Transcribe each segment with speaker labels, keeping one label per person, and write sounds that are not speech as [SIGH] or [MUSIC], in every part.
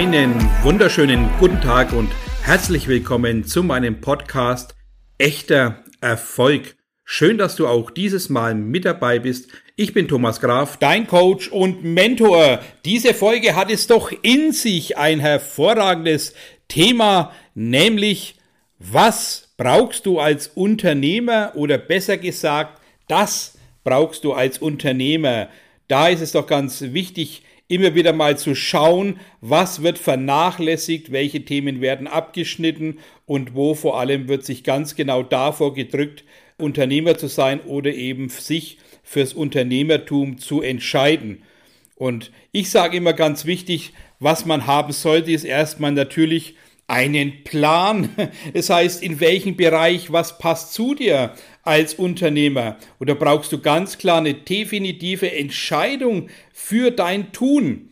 Speaker 1: Einen wunderschönen guten Tag und herzlich willkommen zu meinem Podcast Echter Erfolg. Schön, dass du auch dieses Mal mit dabei bist. Ich bin Thomas Graf, dein Coach und Mentor. Diese Folge hat es doch in sich ein hervorragendes Thema, nämlich was brauchst du als Unternehmer oder besser gesagt, das brauchst du als Unternehmer. Da ist es doch ganz wichtig, immer wieder mal zu schauen, was wird vernachlässigt, welche Themen werden abgeschnitten und wo vor allem wird sich ganz genau davor gedrückt, Unternehmer zu sein oder eben sich fürs Unternehmertum zu entscheiden. Und ich sage immer ganz wichtig, was man haben sollte, ist erstmal natürlich einen Plan. Das heißt, in welchem Bereich, was passt zu dir als Unternehmer? Oder brauchst du ganz klar eine definitive Entscheidung für dein Tun?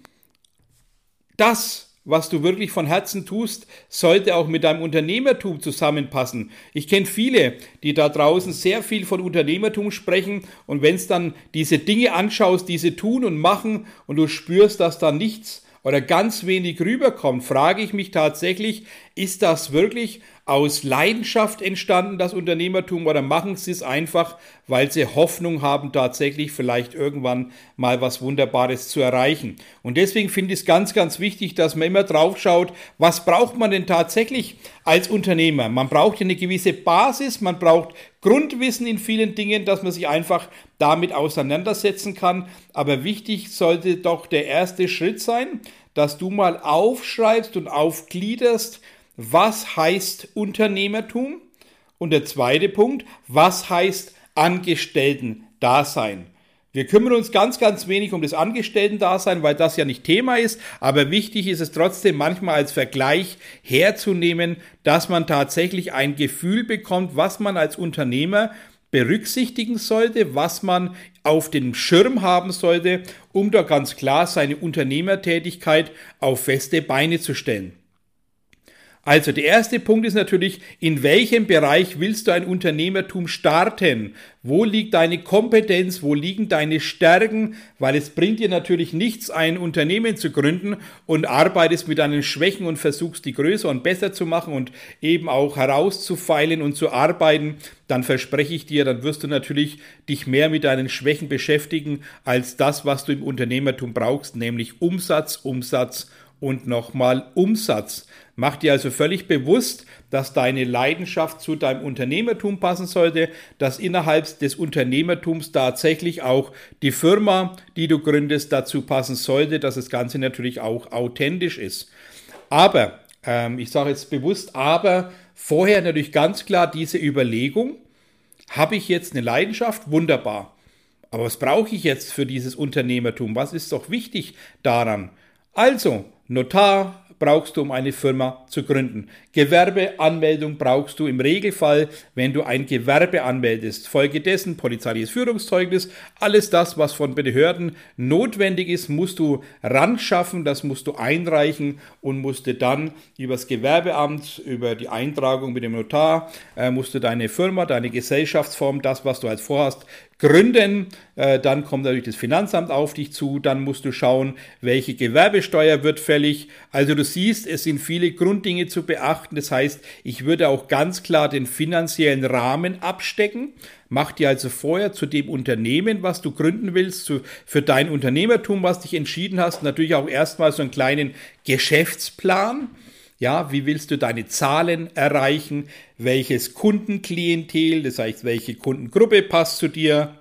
Speaker 1: Das, was du wirklich von Herzen tust, sollte auch mit deinem Unternehmertum zusammenpassen. Ich kenne viele, die da draußen sehr viel von Unternehmertum sprechen und wenn es dann diese Dinge anschaust, diese tun und machen und du spürst, dass da nichts oder ganz wenig rüberkommt, frage ich mich tatsächlich, ist das wirklich aus Leidenschaft entstanden, das Unternehmertum, oder machen sie es einfach, weil sie Hoffnung haben, tatsächlich vielleicht irgendwann mal was Wunderbares zu erreichen. Und deswegen finde ich es ganz, ganz wichtig, dass man immer drauf schaut, was braucht man denn tatsächlich als Unternehmer? Man braucht ja eine gewisse Basis, man braucht Grundwissen in vielen Dingen, dass man sich einfach damit auseinandersetzen kann. Aber wichtig sollte doch der erste Schritt sein, dass du mal aufschreibst und aufgliederst, was heißt Unternehmertum? Und der zweite Punkt, was heißt Angestellten-Dasein? Wir kümmern uns ganz, ganz wenig um das Angestellten-Dasein, weil das ja nicht Thema ist, aber wichtig ist es trotzdem manchmal als Vergleich herzunehmen, dass man tatsächlich ein Gefühl bekommt, was man als Unternehmer berücksichtigen sollte, was man auf dem Schirm haben sollte, um da ganz klar seine Unternehmertätigkeit auf feste Beine zu stellen. Also der erste Punkt ist natürlich, in welchem Bereich willst du ein Unternehmertum starten? Wo liegt deine Kompetenz? Wo liegen deine Stärken? Weil es bringt dir natürlich nichts, ein Unternehmen zu gründen und arbeitest mit deinen Schwächen und versuchst, die größer und besser zu machen und eben auch herauszufeilen und zu arbeiten. Dann verspreche ich dir, dann wirst du natürlich dich mehr mit deinen Schwächen beschäftigen als das, was du im Unternehmertum brauchst, nämlich Umsatz, Umsatz und nochmal Umsatz. Mach dir also völlig bewusst, dass deine Leidenschaft zu deinem Unternehmertum passen sollte, dass innerhalb des Unternehmertums tatsächlich auch die Firma, die du gründest, dazu passen sollte, dass das Ganze natürlich auch authentisch ist. Aber, ähm, ich sage jetzt bewusst, aber vorher natürlich ganz klar diese Überlegung, habe ich jetzt eine Leidenschaft? Wunderbar. Aber was brauche ich jetzt für dieses Unternehmertum? Was ist doch wichtig daran? Also, Notar, brauchst du, um eine Firma zu gründen. Gewerbeanmeldung brauchst du im Regelfall, wenn du ein Gewerbe anmeldest. Folgedessen polizeiliches Führungszeugnis, alles das, was von Behörden notwendig ist, musst du ran schaffen, das musst du einreichen und musst du dann übers Gewerbeamt, über die Eintragung mit dem Notar, äh, musst du deine Firma, deine Gesellschaftsform, das, was du als vorhast, gründen. Äh, dann kommt natürlich das Finanzamt auf dich zu. Dann musst du schauen, welche Gewerbesteuer wird fällig. Also du siehst, es sind viele Grunddinge zu beachten. Das heißt, ich würde auch ganz klar den finanziellen Rahmen abstecken. Mach dir also vorher zu dem Unternehmen, was du gründen willst, zu, für dein Unternehmertum, was dich entschieden hast, natürlich auch erstmal so einen kleinen Geschäftsplan. Ja, wie willst du deine Zahlen erreichen? Welches Kundenklientel, das heißt, welche Kundengruppe passt zu dir?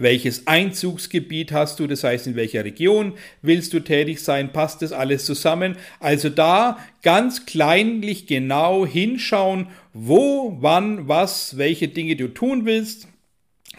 Speaker 1: Welches Einzugsgebiet hast du? Das heißt, in welcher Region willst du tätig sein? Passt das alles zusammen? Also da ganz kleinlich genau hinschauen, wo, wann, was, welche Dinge du tun willst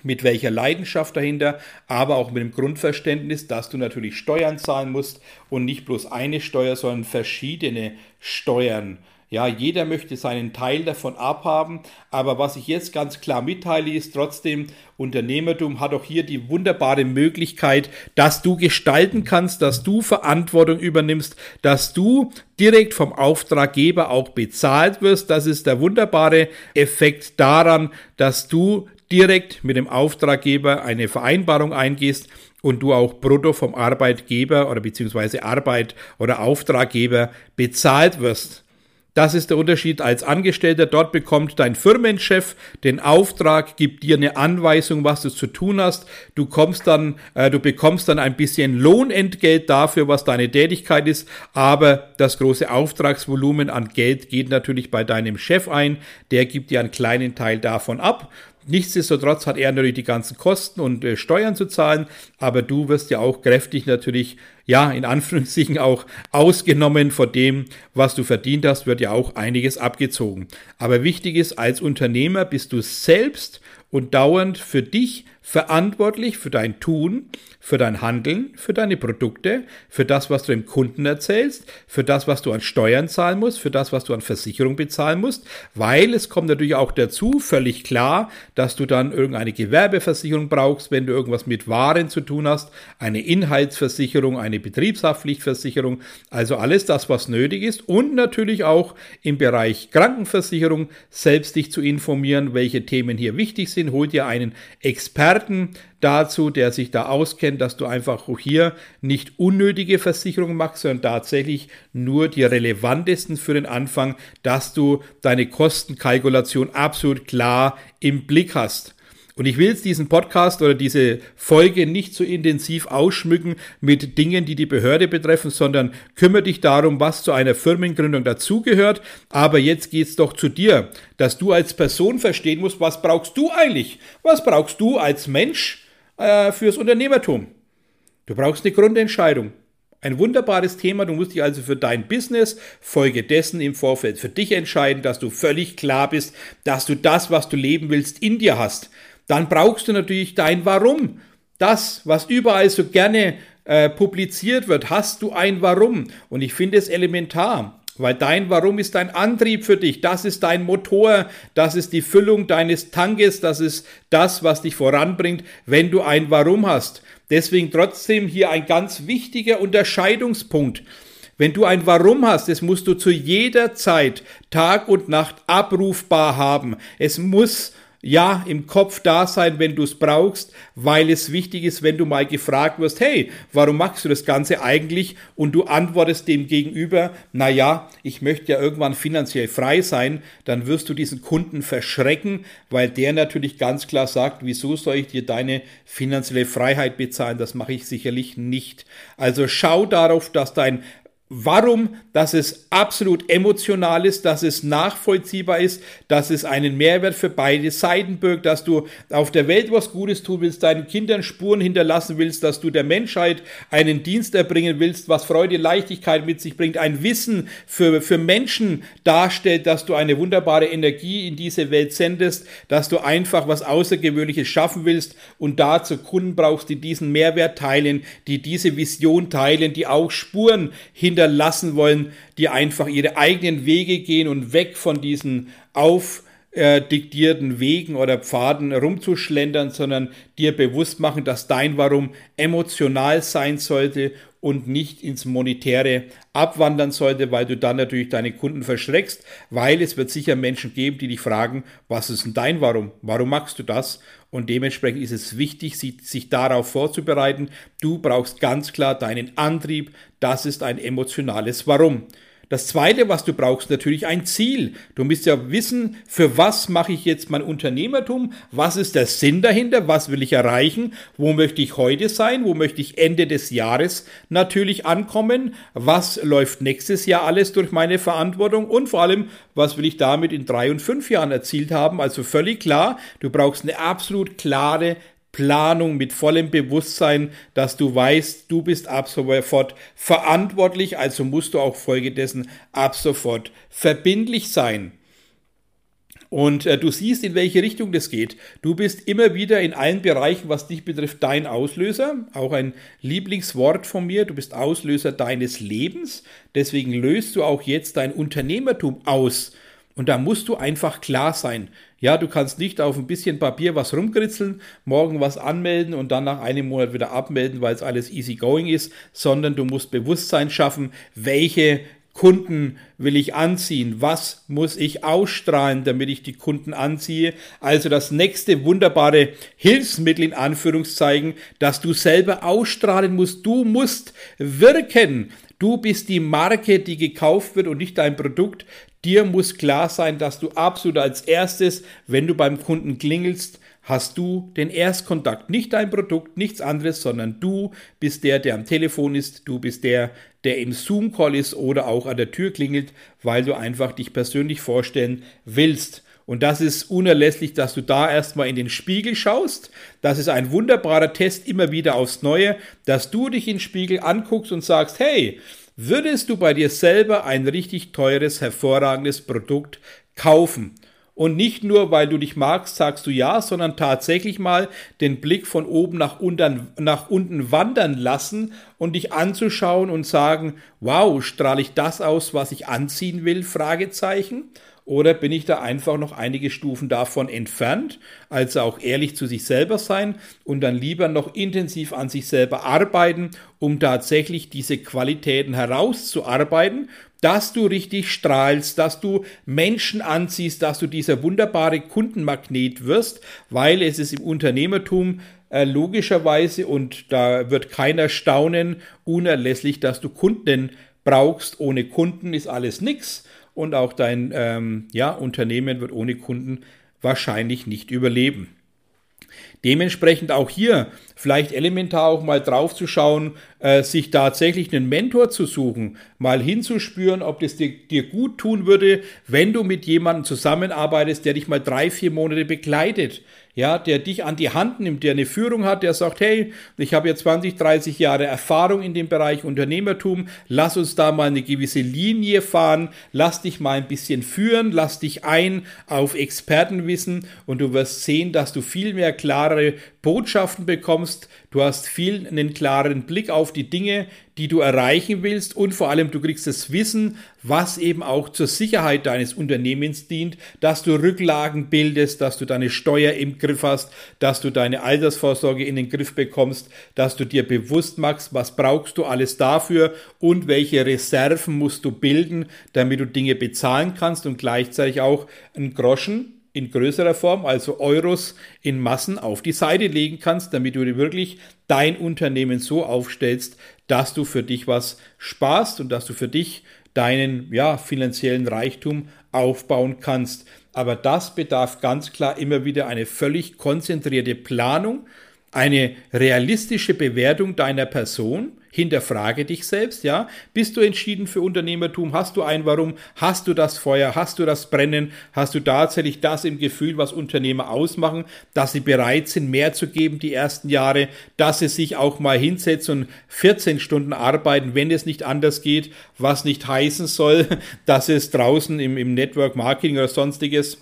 Speaker 1: mit welcher Leidenschaft dahinter, aber auch mit dem Grundverständnis, dass du natürlich Steuern zahlen musst und nicht bloß eine Steuer, sondern verschiedene Steuern. Ja, jeder möchte seinen Teil davon abhaben, aber was ich jetzt ganz klar mitteile, ist trotzdem, Unternehmertum hat auch hier die wunderbare Möglichkeit, dass du gestalten kannst, dass du Verantwortung übernimmst, dass du direkt vom Auftraggeber auch bezahlt wirst. Das ist der wunderbare Effekt daran, dass du direkt mit dem Auftraggeber eine Vereinbarung eingehst und du auch brutto vom Arbeitgeber oder beziehungsweise Arbeit oder Auftraggeber bezahlt wirst. Das ist der Unterschied als Angestellter. Dort bekommt dein Firmenchef den Auftrag, gibt dir eine Anweisung, was du zu tun hast. Du kommst dann, äh, du bekommst dann ein bisschen Lohnentgelt dafür, was deine Tätigkeit ist. Aber das große Auftragsvolumen an Geld geht natürlich bei deinem Chef ein. Der gibt dir einen kleinen Teil davon ab. Nichtsdestotrotz hat er natürlich die ganzen Kosten und äh, Steuern zu zahlen, aber du wirst ja auch kräftig natürlich, ja, in Anführungszeichen auch ausgenommen von dem, was du verdient hast, wird ja auch einiges abgezogen. Aber wichtig ist, als Unternehmer bist du selbst und dauernd für dich verantwortlich für dein Tun, für dein Handeln, für deine Produkte, für das, was du dem Kunden erzählst, für das, was du an Steuern zahlen musst, für das, was du an Versicherung bezahlen musst, weil es kommt natürlich auch dazu, völlig klar, dass du dann irgendeine Gewerbeversicherung brauchst, wenn du irgendwas mit Waren zu tun hast, eine Inhaltsversicherung, eine Betriebshaftpflichtversicherung, also alles das, was nötig ist und natürlich auch im Bereich Krankenversicherung selbst dich zu informieren, welche Themen hier wichtig sind, hol dir einen Experten Experten dazu, der sich da auskennt, dass du einfach hier nicht unnötige Versicherungen machst, sondern tatsächlich nur die relevantesten für den Anfang, dass du deine Kostenkalkulation absolut klar im Blick hast. Und ich will jetzt diesen Podcast oder diese Folge nicht so intensiv ausschmücken mit Dingen, die die Behörde betreffen, sondern kümmere dich darum, was zu einer Firmengründung dazugehört. Aber jetzt geht's doch zu dir, dass du als Person verstehen musst, was brauchst du eigentlich? Was brauchst du als Mensch äh, fürs Unternehmertum? Du brauchst eine Grundentscheidung. Ein wunderbares Thema. Du musst dich also für dein Business Folge dessen im Vorfeld für dich entscheiden, dass du völlig klar bist, dass du das, was du leben willst, in dir hast dann brauchst du natürlich dein Warum. Das, was überall so gerne äh, publiziert wird, hast du ein Warum. Und ich finde es elementar. Weil dein Warum ist dein Antrieb für dich, das ist dein Motor, das ist die Füllung deines Tankes, das ist das, was dich voranbringt, wenn du ein Warum hast. Deswegen trotzdem hier ein ganz wichtiger Unterscheidungspunkt. Wenn du ein Warum hast, das musst du zu jeder Zeit, Tag und Nacht abrufbar haben. Es muss ja im Kopf da sein, wenn du es brauchst, weil es wichtig ist, wenn du mal gefragt wirst, hey, warum machst du das Ganze eigentlich? Und du antwortest dem gegenüber, na ja, ich möchte ja irgendwann finanziell frei sein, dann wirst du diesen Kunden verschrecken, weil der natürlich ganz klar sagt, wieso soll ich dir deine finanzielle Freiheit bezahlen? Das mache ich sicherlich nicht. Also schau darauf, dass dein Warum, dass es absolut emotional ist, dass es nachvollziehbar ist, dass es einen Mehrwert für beide Seiten birgt, dass du auf der Welt was Gutes tun willst, deinen Kindern Spuren hinterlassen willst, dass du der Menschheit einen Dienst erbringen willst, was Freude, Leichtigkeit mit sich bringt, ein Wissen für, für Menschen darstellt, dass du eine wunderbare Energie in diese Welt sendest, dass du einfach was Außergewöhnliches schaffen willst und dazu Kunden brauchst, die diesen Mehrwert teilen, die diese Vision teilen, die auch Spuren hinter hinterlassen wollen, die einfach ihre eigenen Wege gehen und weg von diesen aufdiktierten Wegen oder Pfaden rumzuschlendern, sondern dir bewusst machen, dass dein Warum emotional sein sollte und nicht ins Monetäre abwandern sollte, weil du dann natürlich deine Kunden verschreckst, weil es wird sicher Menschen geben, die dich fragen, was ist denn dein Warum? Warum machst du das? Und dementsprechend ist es wichtig, sich darauf vorzubereiten. Du brauchst ganz klar deinen Antrieb. Das ist ein emotionales Warum. Das zweite, was du brauchst, natürlich ein Ziel. Du musst ja wissen, für was mache ich jetzt mein Unternehmertum? Was ist der Sinn dahinter? Was will ich erreichen? Wo möchte ich heute sein? Wo möchte ich Ende des Jahres natürlich ankommen? Was läuft nächstes Jahr alles durch meine Verantwortung? Und vor allem, was will ich damit in drei und fünf Jahren erzielt haben? Also völlig klar, du brauchst eine absolut klare Planung, mit vollem Bewusstsein, dass du weißt, du bist ab sofort verantwortlich, also musst du auch folgedessen ab sofort verbindlich sein. Und äh, du siehst, in welche Richtung das geht. Du bist immer wieder in allen Bereichen, was dich betrifft, dein Auslöser. Auch ein Lieblingswort von mir. Du bist Auslöser deines Lebens. Deswegen löst du auch jetzt dein Unternehmertum aus. Und da musst du einfach klar sein. Ja, du kannst nicht auf ein bisschen Papier was rumkritzeln, morgen was anmelden und dann nach einem Monat wieder abmelden, weil es alles easy going ist, sondern du musst Bewusstsein schaffen, welche Kunden will ich anziehen? Was muss ich ausstrahlen, damit ich die Kunden anziehe? Also das nächste wunderbare Hilfsmittel in Anführungszeichen, dass du selber ausstrahlen musst. Du musst wirken. Du bist die Marke, die gekauft wird und nicht dein Produkt. Dir muss klar sein, dass du absolut als erstes, wenn du beim Kunden klingelst, hast du den Erstkontakt. Nicht dein Produkt, nichts anderes, sondern du bist der, der am Telefon ist, du bist der, der im Zoom-Call ist oder auch an der Tür klingelt, weil du einfach dich persönlich vorstellen willst. Und das ist unerlässlich, dass du da erstmal in den Spiegel schaust. Das ist ein wunderbarer Test immer wieder aufs Neue, dass du dich in den Spiegel anguckst und sagst, hey, würdest du bei dir selber ein richtig teures, hervorragendes Produkt kaufen? Und nicht nur, weil du dich magst, sagst du ja, sondern tatsächlich mal den Blick von oben nach unten, nach unten wandern lassen und dich anzuschauen und sagen, wow, strahle ich das aus, was ich anziehen will? Fragezeichen. Oder bin ich da einfach noch einige Stufen davon entfernt? Also auch ehrlich zu sich selber sein und dann lieber noch intensiv an sich selber arbeiten, um tatsächlich diese Qualitäten herauszuarbeiten dass du richtig strahlst, dass du Menschen anziehst, dass du dieser wunderbare Kundenmagnet wirst, weil es ist im Unternehmertum äh, logischerweise und da wird keiner staunen, unerlässlich, dass du Kunden brauchst. Ohne Kunden ist alles nix und auch dein ähm, ja, Unternehmen wird ohne Kunden wahrscheinlich nicht überleben. Dementsprechend auch hier vielleicht elementar auch mal drauf zu schauen, äh, sich tatsächlich einen Mentor zu suchen, mal hinzuspüren, ob das dir, dir gut tun würde, wenn du mit jemandem zusammenarbeitest, der dich mal drei, vier Monate begleitet ja, der dich an die Hand nimmt, der eine Führung hat, der sagt, hey, ich habe jetzt 20, 30 Jahre Erfahrung in dem Bereich Unternehmertum, lass uns da mal eine gewisse Linie fahren, lass dich mal ein bisschen führen, lass dich ein auf Expertenwissen und du wirst sehen, dass du viel mehr klare Botschaften bekommst, du hast viel einen klaren Blick auf die Dinge, die du erreichen willst und vor allem du kriegst das Wissen, was eben auch zur Sicherheit deines Unternehmens dient, dass du Rücklagen bildest, dass du deine Steuer im Griff hast, dass du deine Altersvorsorge in den Griff bekommst, dass du dir bewusst machst, was brauchst du alles dafür und welche Reserven musst du bilden, damit du Dinge bezahlen kannst und gleichzeitig auch einen Groschen in größerer Form, also Euros in Massen auf die Seite legen kannst, damit du dir wirklich dein Unternehmen so aufstellst, dass du für dich was sparst und dass du für dich deinen ja, finanziellen Reichtum aufbauen kannst. Aber das bedarf ganz klar immer wieder eine völlig konzentrierte Planung, eine realistische Bewertung deiner Person, hinterfrage dich selbst, ja. Bist du entschieden für Unternehmertum? Hast du ein Warum? Hast du das Feuer? Hast du das Brennen? Hast du tatsächlich das im Gefühl, was Unternehmer ausmachen, dass sie bereit sind, mehr zu geben die ersten Jahre, dass sie sich auch mal hinsetzen und 14 Stunden arbeiten, wenn es nicht anders geht, was nicht heißen soll, [LAUGHS] dass es draußen im, im Network Marketing oder sonstiges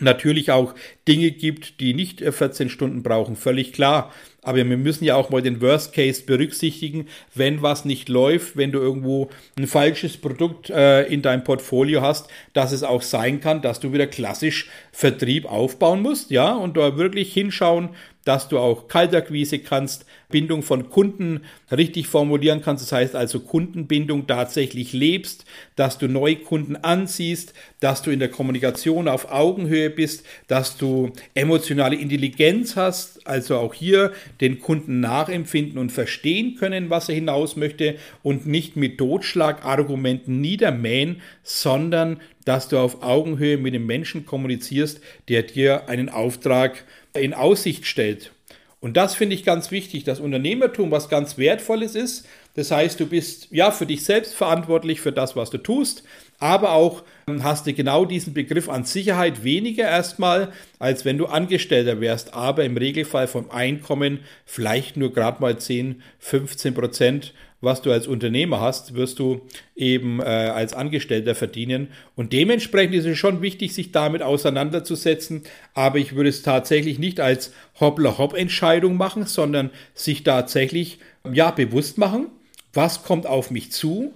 Speaker 1: natürlich auch Dinge gibt, die nicht 14 Stunden brauchen, völlig klar. Aber wir müssen ja auch mal den Worst Case berücksichtigen, wenn was nicht läuft, wenn du irgendwo ein falsches Produkt äh, in deinem Portfolio hast, dass es auch sein kann, dass du wieder klassisch Vertrieb aufbauen musst, ja, und da wirklich hinschauen, dass du auch Kaltakquise kannst, Bindung von Kunden richtig formulieren kannst. Das heißt also Kundenbindung tatsächlich lebst, dass du neue Kunden anziehst, dass du in der Kommunikation auf Augenhöhe bist, dass du emotionale Intelligenz hast, also auch hier den Kunden nachempfinden und verstehen können, was er hinaus möchte und nicht mit Totschlagargumenten niedermähen, sondern dass du auf Augenhöhe mit dem Menschen kommunizierst, der dir einen Auftrag in Aussicht stellt. Und das finde ich ganz wichtig. Das Unternehmertum, was ganz Wertvolles ist. Das heißt, du bist ja für dich selbst verantwortlich für das, was du tust, aber auch ähm, hast du genau diesen Begriff an Sicherheit weniger erstmal, als wenn du Angestellter wärst, aber im Regelfall vom Einkommen vielleicht nur gerade mal 10, 15 Prozent was du als Unternehmer hast, wirst du eben äh, als Angestellter verdienen. Und dementsprechend ist es schon wichtig, sich damit auseinanderzusetzen. Aber ich würde es tatsächlich nicht als Hoppla-Hopp-Entscheidung machen, sondern sich tatsächlich ja bewusst machen, was kommt auf mich zu,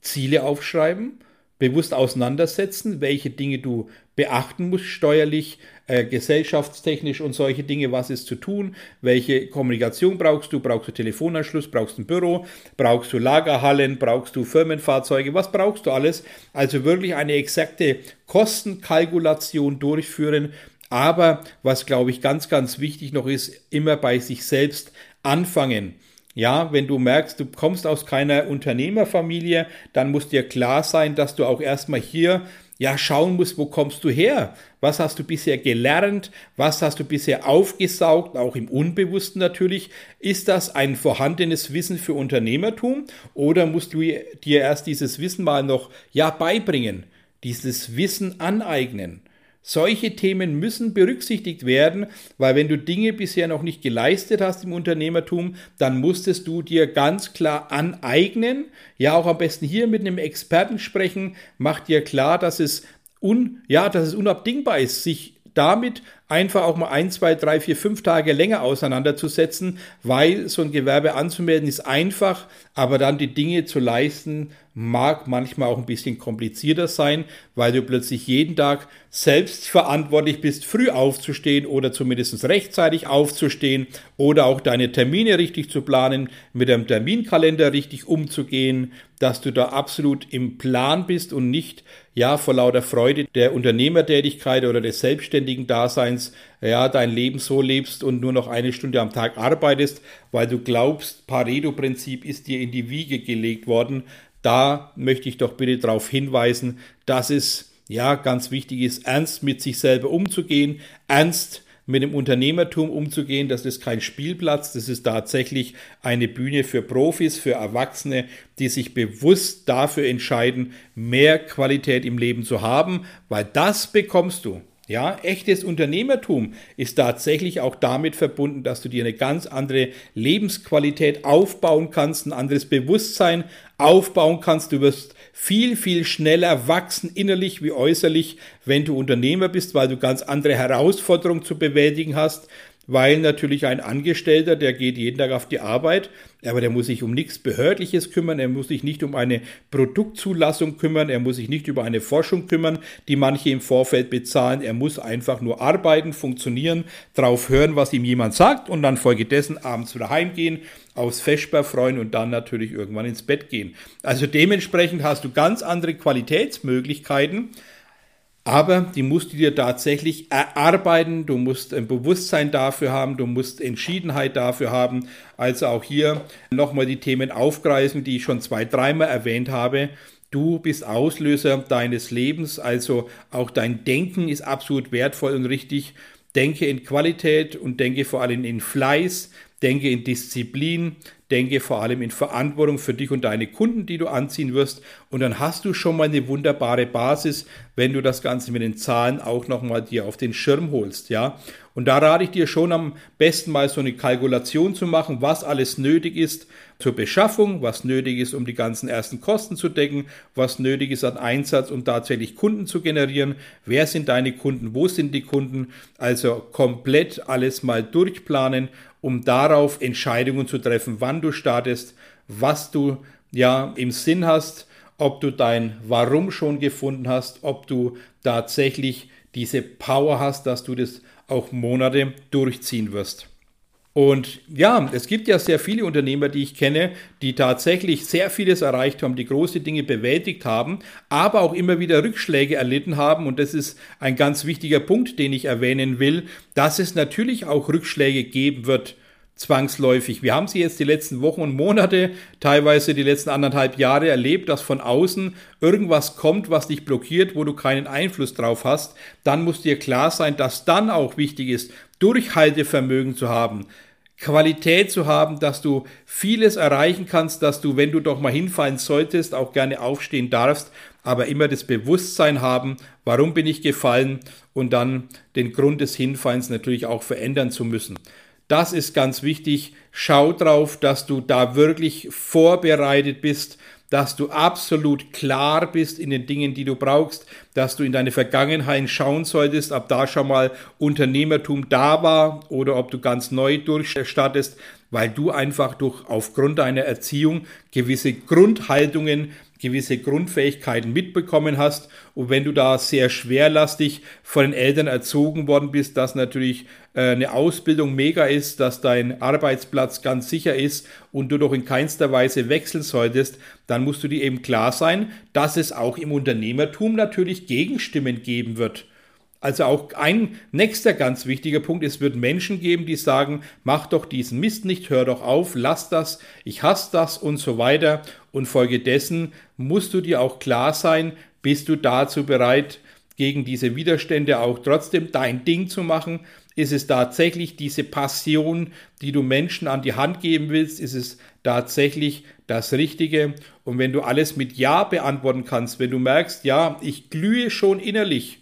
Speaker 1: Ziele aufschreiben, bewusst auseinandersetzen, welche Dinge du beachten musst, steuerlich, äh, gesellschaftstechnisch und solche Dinge, was ist zu tun, welche Kommunikation brauchst du, brauchst du Telefonanschluss, brauchst du ein Büro, brauchst du Lagerhallen, brauchst du Firmenfahrzeuge, was brauchst du alles? Also wirklich eine exakte Kostenkalkulation durchführen, aber was glaube ich ganz, ganz wichtig noch ist, immer bei sich selbst anfangen. Ja, wenn du merkst, du kommst aus keiner Unternehmerfamilie, dann muss dir klar sein, dass du auch erstmal hier ja schauen musst, wo kommst du her? Was hast du bisher gelernt? Was hast du bisher aufgesaugt? Auch im Unbewussten natürlich. Ist das ein vorhandenes Wissen für Unternehmertum oder musst du dir erst dieses Wissen mal noch ja beibringen? Dieses Wissen aneignen. Solche Themen müssen berücksichtigt werden, weil wenn du Dinge bisher noch nicht geleistet hast im Unternehmertum, dann musstest du dir ganz klar aneignen. Ja, auch am besten hier mit einem Experten sprechen. Mach dir klar, dass es un, ja, dass es unabdingbar ist, sich damit einfach auch mal ein, zwei, drei, vier, fünf Tage länger auseinanderzusetzen, weil so ein Gewerbe anzumelden ist einfach, aber dann die Dinge zu leisten, mag manchmal auch ein bisschen komplizierter sein, weil du plötzlich jeden Tag selbst verantwortlich bist, früh aufzustehen oder zumindest rechtzeitig aufzustehen oder auch deine Termine richtig zu planen, mit dem Terminkalender richtig umzugehen, dass du da absolut im Plan bist und nicht ja vor lauter Freude der Unternehmertätigkeit oder des selbstständigen Daseins ja dein Leben so lebst und nur noch eine Stunde am Tag arbeitest, weil du glaubst, Pareto-Prinzip ist dir in die Wiege gelegt worden. Da möchte ich doch bitte darauf hinweisen, dass es ja ganz wichtig ist, ernst mit sich selber umzugehen, ernst mit dem Unternehmertum umzugehen. Das ist kein Spielplatz, das ist tatsächlich eine Bühne für Profis, für Erwachsene, die sich bewusst dafür entscheiden, mehr Qualität im Leben zu haben, weil das bekommst du. Ja, echtes Unternehmertum ist tatsächlich auch damit verbunden, dass du dir eine ganz andere Lebensqualität aufbauen kannst, ein anderes Bewusstsein aufbauen kannst. Du wirst viel, viel schneller wachsen, innerlich wie äußerlich, wenn du Unternehmer bist, weil du ganz andere Herausforderungen zu bewältigen hast weil natürlich ein Angestellter, der geht jeden Tag auf die Arbeit, aber der muss sich um nichts Behördliches kümmern, er muss sich nicht um eine Produktzulassung kümmern, er muss sich nicht über eine Forschung kümmern, die manche im Vorfeld bezahlen, er muss einfach nur arbeiten, funktionieren, drauf hören, was ihm jemand sagt und dann folgedessen abends wieder heimgehen, aufs Feschbar freuen und dann natürlich irgendwann ins Bett gehen. Also dementsprechend hast du ganz andere Qualitätsmöglichkeiten, aber die musst du dir tatsächlich erarbeiten, du musst ein Bewusstsein dafür haben, du musst Entschiedenheit dafür haben. Also auch hier nochmal die Themen aufgreifen, die ich schon zwei, dreimal erwähnt habe. Du bist Auslöser deines Lebens, also auch dein Denken ist absolut wertvoll und richtig. Denke in Qualität und denke vor allem in Fleiß, denke in Disziplin, denke vor allem in Verantwortung für dich und deine Kunden, die du anziehen wirst. Und dann hast du schon mal eine wunderbare Basis, wenn du das Ganze mit den Zahlen auch nochmal dir auf den Schirm holst, ja. Und da rate ich dir schon am besten mal so eine Kalkulation zu machen, was alles nötig ist zur Beschaffung, was nötig ist, um die ganzen ersten Kosten zu decken, was nötig ist an Einsatz, um tatsächlich Kunden zu generieren. Wer sind deine Kunden? Wo sind die Kunden? Also komplett alles mal durchplanen um darauf Entscheidungen zu treffen, wann du startest, was du ja im Sinn hast, ob du dein Warum schon gefunden hast, ob du tatsächlich diese Power hast, dass du das auch Monate durchziehen wirst. Und ja, es gibt ja sehr viele Unternehmer, die ich kenne, die tatsächlich sehr vieles erreicht haben, die große Dinge bewältigt haben, aber auch immer wieder Rückschläge erlitten haben. Und das ist ein ganz wichtiger Punkt, den ich erwähnen will, dass es natürlich auch Rückschläge geben wird zwangsläufig. Wir haben sie jetzt die letzten Wochen und Monate, teilweise die letzten anderthalb Jahre erlebt, dass von außen irgendwas kommt, was dich blockiert, wo du keinen Einfluss drauf hast. Dann muss dir klar sein, dass dann auch wichtig ist, Durchhaltevermögen zu haben. Qualität zu haben, dass du vieles erreichen kannst, dass du, wenn du doch mal hinfallen solltest, auch gerne aufstehen darfst, aber immer das Bewusstsein haben, warum bin ich gefallen und dann den Grund des Hinfallens natürlich auch verändern zu müssen. Das ist ganz wichtig. Schau drauf, dass du da wirklich vorbereitet bist, dass du absolut klar bist in den Dingen, die du brauchst, dass du in deine Vergangenheit schauen solltest, ob da schon mal Unternehmertum da war oder ob du ganz neu durchstartest, weil du einfach durch aufgrund deiner Erziehung gewisse Grundhaltungen gewisse Grundfähigkeiten mitbekommen hast. Und wenn du da sehr schwerlastig von den Eltern erzogen worden bist, dass natürlich äh, eine Ausbildung mega ist, dass dein Arbeitsplatz ganz sicher ist und du doch in keinster Weise wechseln solltest, dann musst du dir eben klar sein, dass es auch im Unternehmertum natürlich Gegenstimmen geben wird. Also auch ein nächster ganz wichtiger Punkt, es wird Menschen geben, die sagen, mach doch diesen Mist nicht, hör doch auf, lass das, ich hasse das und so weiter. Und folgedessen musst du dir auch klar sein, bist du dazu bereit, gegen diese Widerstände auch trotzdem dein Ding zu machen? Ist es tatsächlich diese Passion, die du Menschen an die Hand geben willst? Ist es tatsächlich das Richtige? Und wenn du alles mit Ja beantworten kannst, wenn du merkst, ja, ich glühe schon innerlich,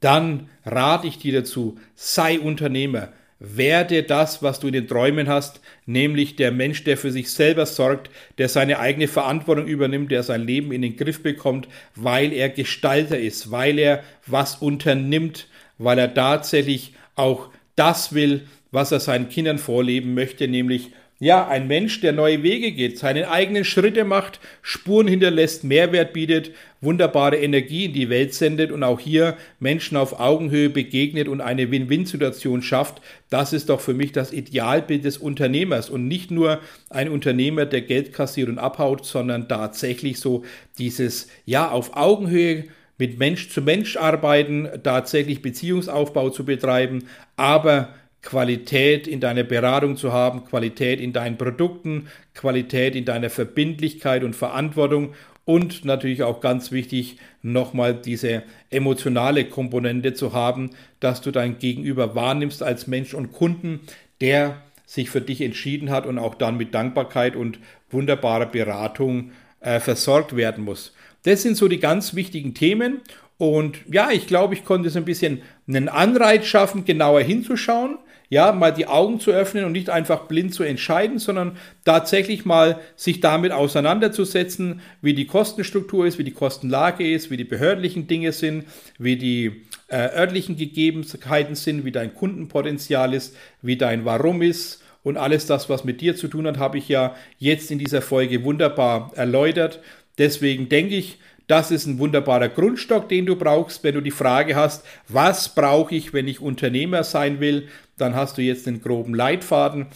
Speaker 1: dann rate ich dir dazu, sei Unternehmer. Werde das, was du in den Träumen hast, nämlich der Mensch, der für sich selber sorgt, der seine eigene Verantwortung übernimmt, der sein Leben in den Griff bekommt, weil er Gestalter ist, weil er was unternimmt, weil er tatsächlich auch das will, was er seinen Kindern vorleben möchte, nämlich ja, ein Mensch, der neue Wege geht, seine eigenen Schritte macht, Spuren hinterlässt, Mehrwert bietet, wunderbare Energie in die Welt sendet und auch hier Menschen auf Augenhöhe begegnet und eine Win-Win-Situation schafft, das ist doch für mich das Idealbild des Unternehmers. Und nicht nur ein Unternehmer, der Geld kassiert und abhaut, sondern tatsächlich so dieses, ja, auf Augenhöhe mit Mensch zu Mensch arbeiten, tatsächlich Beziehungsaufbau zu betreiben, aber Qualität in deiner Beratung zu haben, Qualität in deinen Produkten, Qualität in deiner Verbindlichkeit und Verantwortung und natürlich auch ganz wichtig, nochmal diese emotionale Komponente zu haben, dass du dein Gegenüber wahrnimmst als Mensch und Kunden, der sich für dich entschieden hat und auch dann mit Dankbarkeit und wunderbarer Beratung äh, versorgt werden muss. Das sind so die ganz wichtigen Themen. Und ja, ich glaube, ich konnte so ein bisschen einen Anreiz schaffen, genauer hinzuschauen ja, mal die Augen zu öffnen und nicht einfach blind zu entscheiden, sondern tatsächlich mal sich damit auseinanderzusetzen, wie die Kostenstruktur ist, wie die Kostenlage ist, wie die behördlichen Dinge sind, wie die äh, örtlichen Gegebenheiten sind, wie dein Kundenpotenzial ist, wie dein Warum ist. Und alles das, was mit dir zu tun hat, habe ich ja jetzt in dieser Folge wunderbar erläutert. Deswegen denke ich, das ist ein wunderbarer Grundstock, den du brauchst, wenn du die Frage hast, was brauche ich, wenn ich Unternehmer sein will, dann hast du jetzt den groben Leitfaden.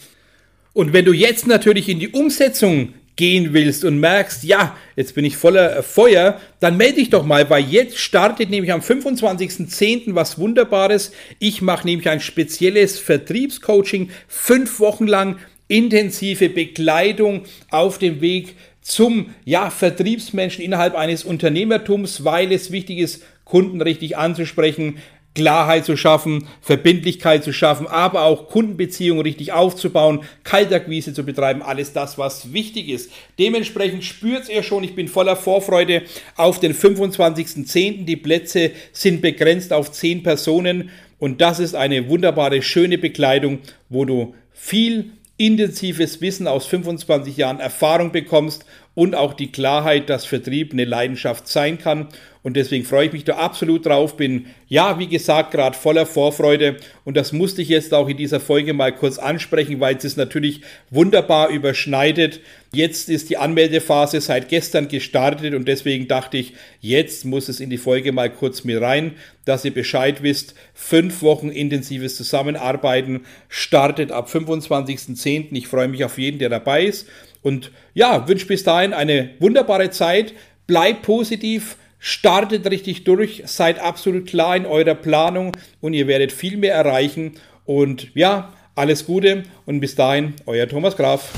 Speaker 1: Und wenn du jetzt natürlich in die Umsetzung gehen willst und merkst, ja, jetzt bin ich voller Feuer, dann melde dich doch mal, weil jetzt startet nämlich am 25.10. was Wunderbares. Ich mache nämlich ein spezielles Vertriebscoaching, fünf Wochen lang intensive Begleitung auf dem Weg zum ja, Vertriebsmenschen innerhalb eines Unternehmertums, weil es wichtig ist, Kunden richtig anzusprechen, Klarheit zu schaffen, Verbindlichkeit zu schaffen, aber auch Kundenbeziehungen richtig aufzubauen, Kaltakquise zu betreiben, alles das, was wichtig ist. Dementsprechend spürt ihr schon, ich bin voller Vorfreude auf den 25.10. Die Plätze sind begrenzt auf 10 Personen und das ist eine wunderbare, schöne Bekleidung, wo du viel intensives Wissen aus 25 Jahren Erfahrung bekommst und auch die Klarheit, dass Vertrieb eine Leidenschaft sein kann. Und deswegen freue ich mich da absolut drauf. Bin, ja, wie gesagt, gerade voller Vorfreude. Und das musste ich jetzt auch in dieser Folge mal kurz ansprechen, weil es es natürlich wunderbar überschneidet. Jetzt ist die Anmeldephase seit gestern gestartet und deswegen dachte ich, jetzt muss es in die Folge mal kurz mit rein, dass ihr Bescheid wisst. Fünf Wochen intensives Zusammenarbeiten startet ab 25.10. Ich freue mich auf jeden, der dabei ist. Und ja, wünsche bis dahin eine wunderbare Zeit. Bleibt positiv, startet richtig durch, seid absolut klar in eurer Planung und ihr werdet viel mehr erreichen. Und ja, alles Gute und bis dahin, euer Thomas Graf.